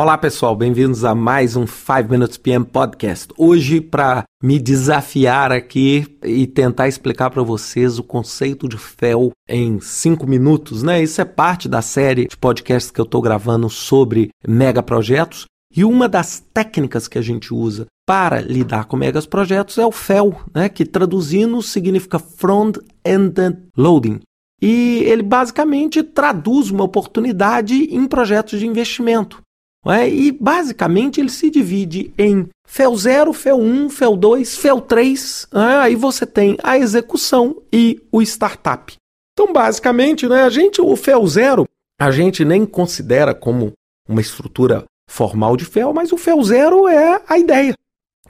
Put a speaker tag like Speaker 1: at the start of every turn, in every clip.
Speaker 1: Olá pessoal, bem-vindos a mais um 5 Minutes PM Podcast. Hoje, para me desafiar aqui e tentar explicar para vocês o conceito de FEL em 5 minutos, né? Isso é parte da série de podcasts que eu estou gravando sobre mega projetos. E uma das técnicas que a gente usa para lidar com megas projetos é o FEL, né? que traduzindo significa Front-Ended Loading. E ele basicamente traduz uma oportunidade em projetos de investimento. É? E basicamente ele se divide em FEL 0, FEL 1, FEL 2, FEL 3. É? Aí você tem a execução e o startup. Então, basicamente, né, a gente, o FEL 0, a gente nem considera como uma estrutura formal de FEL, mas o FEL 0 é a ideia.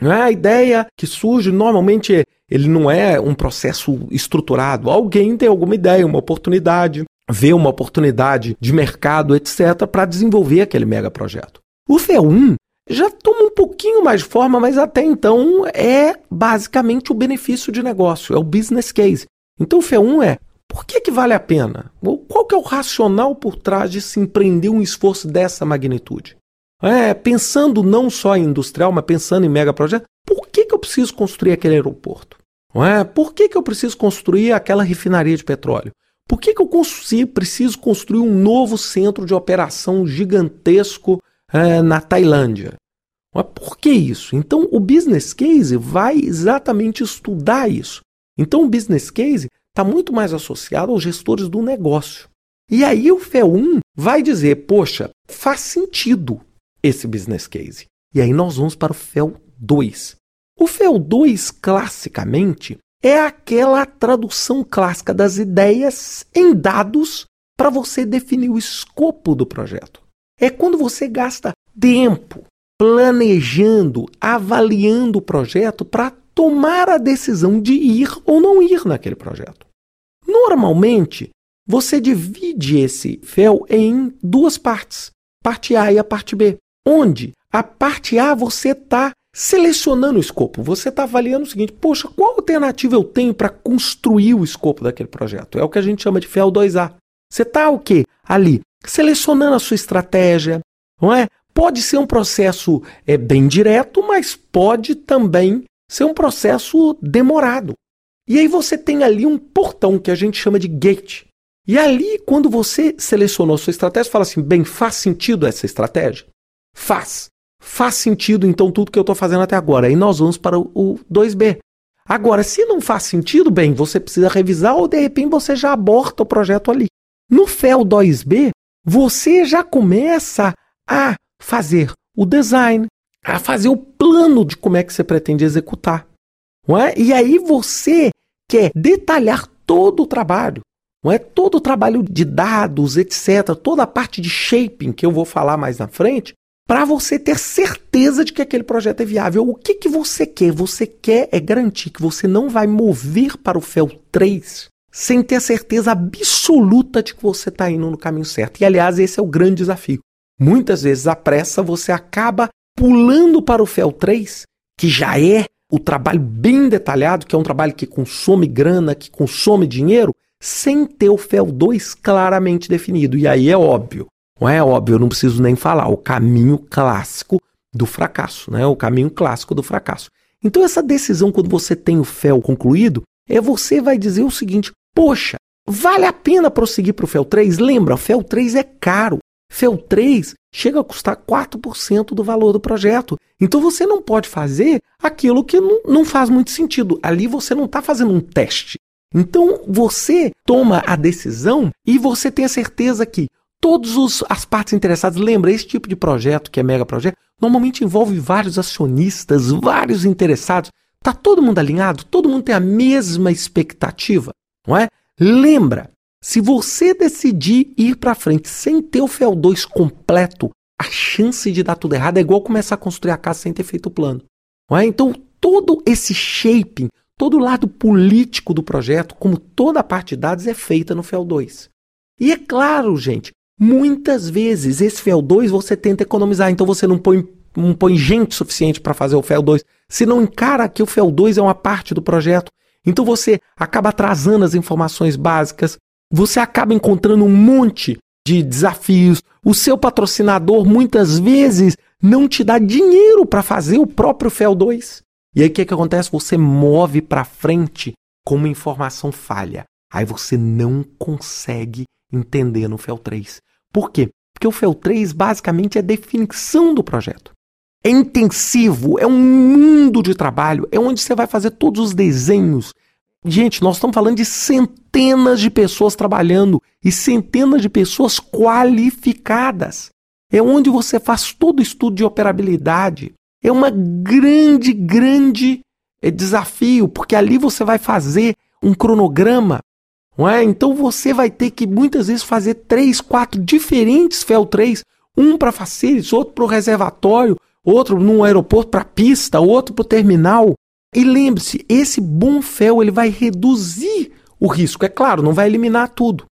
Speaker 1: É? A ideia que surge normalmente ele não é um processo estruturado. Alguém tem alguma ideia, uma oportunidade, vê uma oportunidade de mercado, etc., para desenvolver aquele mega projeto. O FE1 já toma um pouquinho mais de forma, mas até então é basicamente o benefício de negócio, é o business case. Então o FE1 é por que, que vale a pena? Qual que é o racional por trás de se empreender um esforço dessa magnitude? É, pensando não só em industrial, mas pensando em mega projeto, por que, que eu preciso construir aquele aeroporto? É, por que, que eu preciso construir aquela refinaria de petróleo? Por que, que eu preciso construir um novo centro de operação gigantesco é, na Tailândia? Mas por que isso? Então, o business case vai exatamente estudar isso. Então, o business case está muito mais associado aos gestores do negócio. E aí, o FE1 vai dizer: poxa, faz sentido esse business case. E aí, nós vamos para o FEL2. O FEL2, classicamente, é aquela tradução clássica das ideias em dados para você definir o escopo do projeto. É quando você gasta tempo planejando, avaliando o projeto para tomar a decisão de ir ou não ir naquele projeto. Normalmente, você divide esse FEL em duas partes, parte A e a parte B, onde a parte A você está selecionando o escopo. Você está avaliando o seguinte: poxa, qual alternativa eu tenho para construir o escopo daquele projeto? É o que a gente chama de FEL 2A. Você está o quê? Ali, selecionando a sua estratégia, não é? Pode ser um processo é, bem direto, mas pode também ser um processo demorado. E aí você tem ali um portão que a gente chama de gate. E ali, quando você selecionou a sua estratégia, fala assim: bem, faz sentido essa estratégia? Faz. Faz sentido então tudo que eu estou fazendo até agora. Aí nós vamos para o 2B. Agora, se não faz sentido, bem, você precisa revisar ou de repente você já aborta o projeto ali. No FEL 2B, você já começa a fazer o design, a fazer o plano de como é que você pretende executar. É? E aí você quer detalhar todo o trabalho, não é? Todo o trabalho de dados, etc., toda a parte de shaping que eu vou falar mais na frente, para você ter certeza de que aquele projeto é viável. O que, que você quer? Você quer é garantir que você não vai mover para o FEL 3 sem ter a certeza absoluta de que você está indo no caminho certo. E, aliás, esse é o grande desafio. Muitas vezes, a pressa, você acaba pulando para o FEL 3, que já é o trabalho bem detalhado, que é um trabalho que consome grana, que consome dinheiro, sem ter o FEL 2 claramente definido. E aí é óbvio, não é óbvio, eu não preciso nem falar, o caminho clássico do fracasso, né? O caminho clássico do fracasso. Então essa decisão quando você tem o FEL concluído, é você vai dizer o seguinte: "Poxa, vale a pena prosseguir para o FEL 3? Lembra, FEL 3 é caro. FEL 3 chega a custar 4% do valor do projeto. Então você não pode fazer aquilo que não, não faz muito sentido. Ali você não está fazendo um teste. Então você toma a decisão e você tem a certeza que todas as partes interessadas. Lembra, esse tipo de projeto, que é mega projeto, normalmente envolve vários acionistas, vários interessados. Está todo mundo alinhado? Todo mundo tem a mesma expectativa, não é? Lembra, se você decidir ir para frente sem ter o FEL2 completo, a chance de dar tudo errado é igual começar a construir a casa sem ter feito o plano. Não é? Então, todo esse shaping, todo o lado político do projeto, como toda a parte de dados, é feita no FEL2. E é claro, gente, Muitas vezes esse FEL 2 você tenta economizar, então você não põe, não põe gente suficiente para fazer o FEL 2. Se não encara que o FEL 2 é uma parte do projeto, então você acaba atrasando as informações básicas, você acaba encontrando um monte de desafios. O seu patrocinador muitas vezes não te dá dinheiro para fazer o próprio FEL 2. E aí o que, que acontece? Você move para frente com uma informação falha. Aí você não consegue entender no FEL 3. Por quê? Porque o FEL 3 basicamente é a definição do projeto. É intensivo, é um mundo de trabalho, é onde você vai fazer todos os desenhos. Gente, nós estamos falando de centenas de pessoas trabalhando e centenas de pessoas qualificadas. É onde você faz todo o estudo de operabilidade. É uma grande, grande eh, desafio, porque ali você vai fazer um cronograma não é? Então você vai ter que muitas vezes fazer três, quatro diferentes FEL 3, um para facilities, outro para o reservatório, outro num aeroporto para pista, outro para o terminal. E lembre-se, esse bom FEL ele vai reduzir o risco. É claro, não vai eliminar tudo.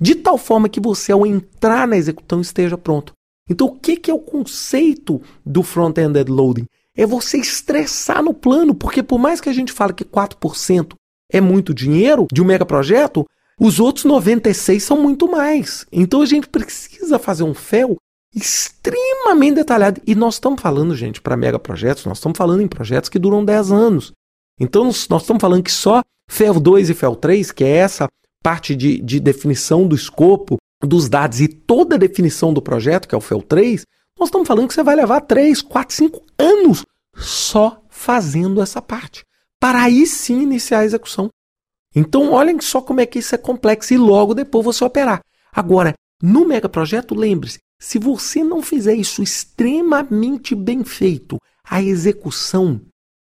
Speaker 1: De tal forma que você, ao entrar na execução, esteja pronto. Então, o que, que é o conceito do front-ended loading? É você estressar no plano, porque por mais que a gente fale que 4% é muito dinheiro de um megaprojeto, os outros 96 são muito mais. Então a gente precisa fazer um FEL extremamente detalhado. E nós estamos falando, gente, para megaprojetos, nós estamos falando em projetos que duram 10 anos. Então nós estamos falando que só FEL 2 e FEL 3, que é essa parte de, de definição do escopo dos dados e toda a definição do projeto, que é o FEL 3, nós estamos falando que você vai levar 3, 4, 5 anos só fazendo essa parte para aí sim iniciar a execução. Então, olhem só como é que isso é complexo e logo depois você operar. Agora, no megaprojeto, lembre-se, se você não fizer isso extremamente bem feito, a execução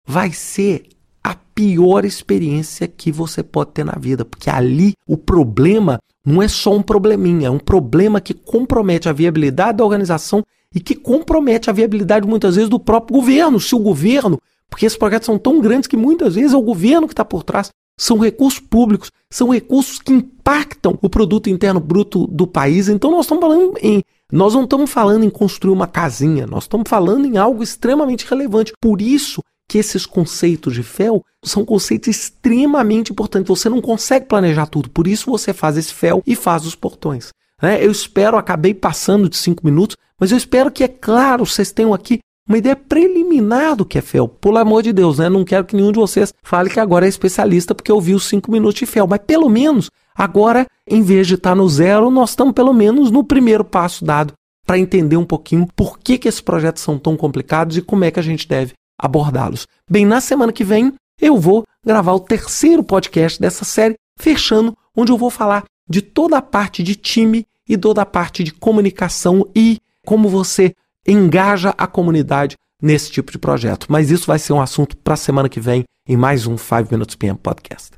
Speaker 1: vai ser a pior experiência que você pode ter na vida, porque ali o problema não é só um probleminha, é um problema que compromete a viabilidade da organização e que compromete a viabilidade muitas vezes do próprio governo. Se o governo porque esses projetos são tão grandes que muitas vezes é o governo que está por trás. São recursos públicos, são recursos que impactam o produto interno bruto do país. Então nós estamos falando em. Nós não estamos falando em construir uma casinha, nós estamos falando em algo extremamente relevante. Por isso que esses conceitos de FEL são conceitos extremamente importantes. Você não consegue planejar tudo, por isso você faz esse FEL e faz os portões. Né? Eu espero, acabei passando de cinco minutos, mas eu espero que, é claro, vocês tenham aqui uma ideia preliminar do que é fel. Pelo amor de Deus, né? Não quero que nenhum de vocês fale que agora é especialista porque ouviu cinco minutos de fel. Mas pelo menos, agora, em vez de estar no zero, nós estamos pelo menos no primeiro passo dado para entender um pouquinho por que, que esses projetos são tão complicados e como é que a gente deve abordá-los. Bem, na semana que vem eu vou gravar o terceiro podcast dessa série, fechando, onde eu vou falar de toda a parte de time e toda a parte de comunicação e como você engaja a comunidade nesse tipo de projeto. Mas isso vai ser um assunto para a semana que vem em mais um 5 Minutes PM Podcast.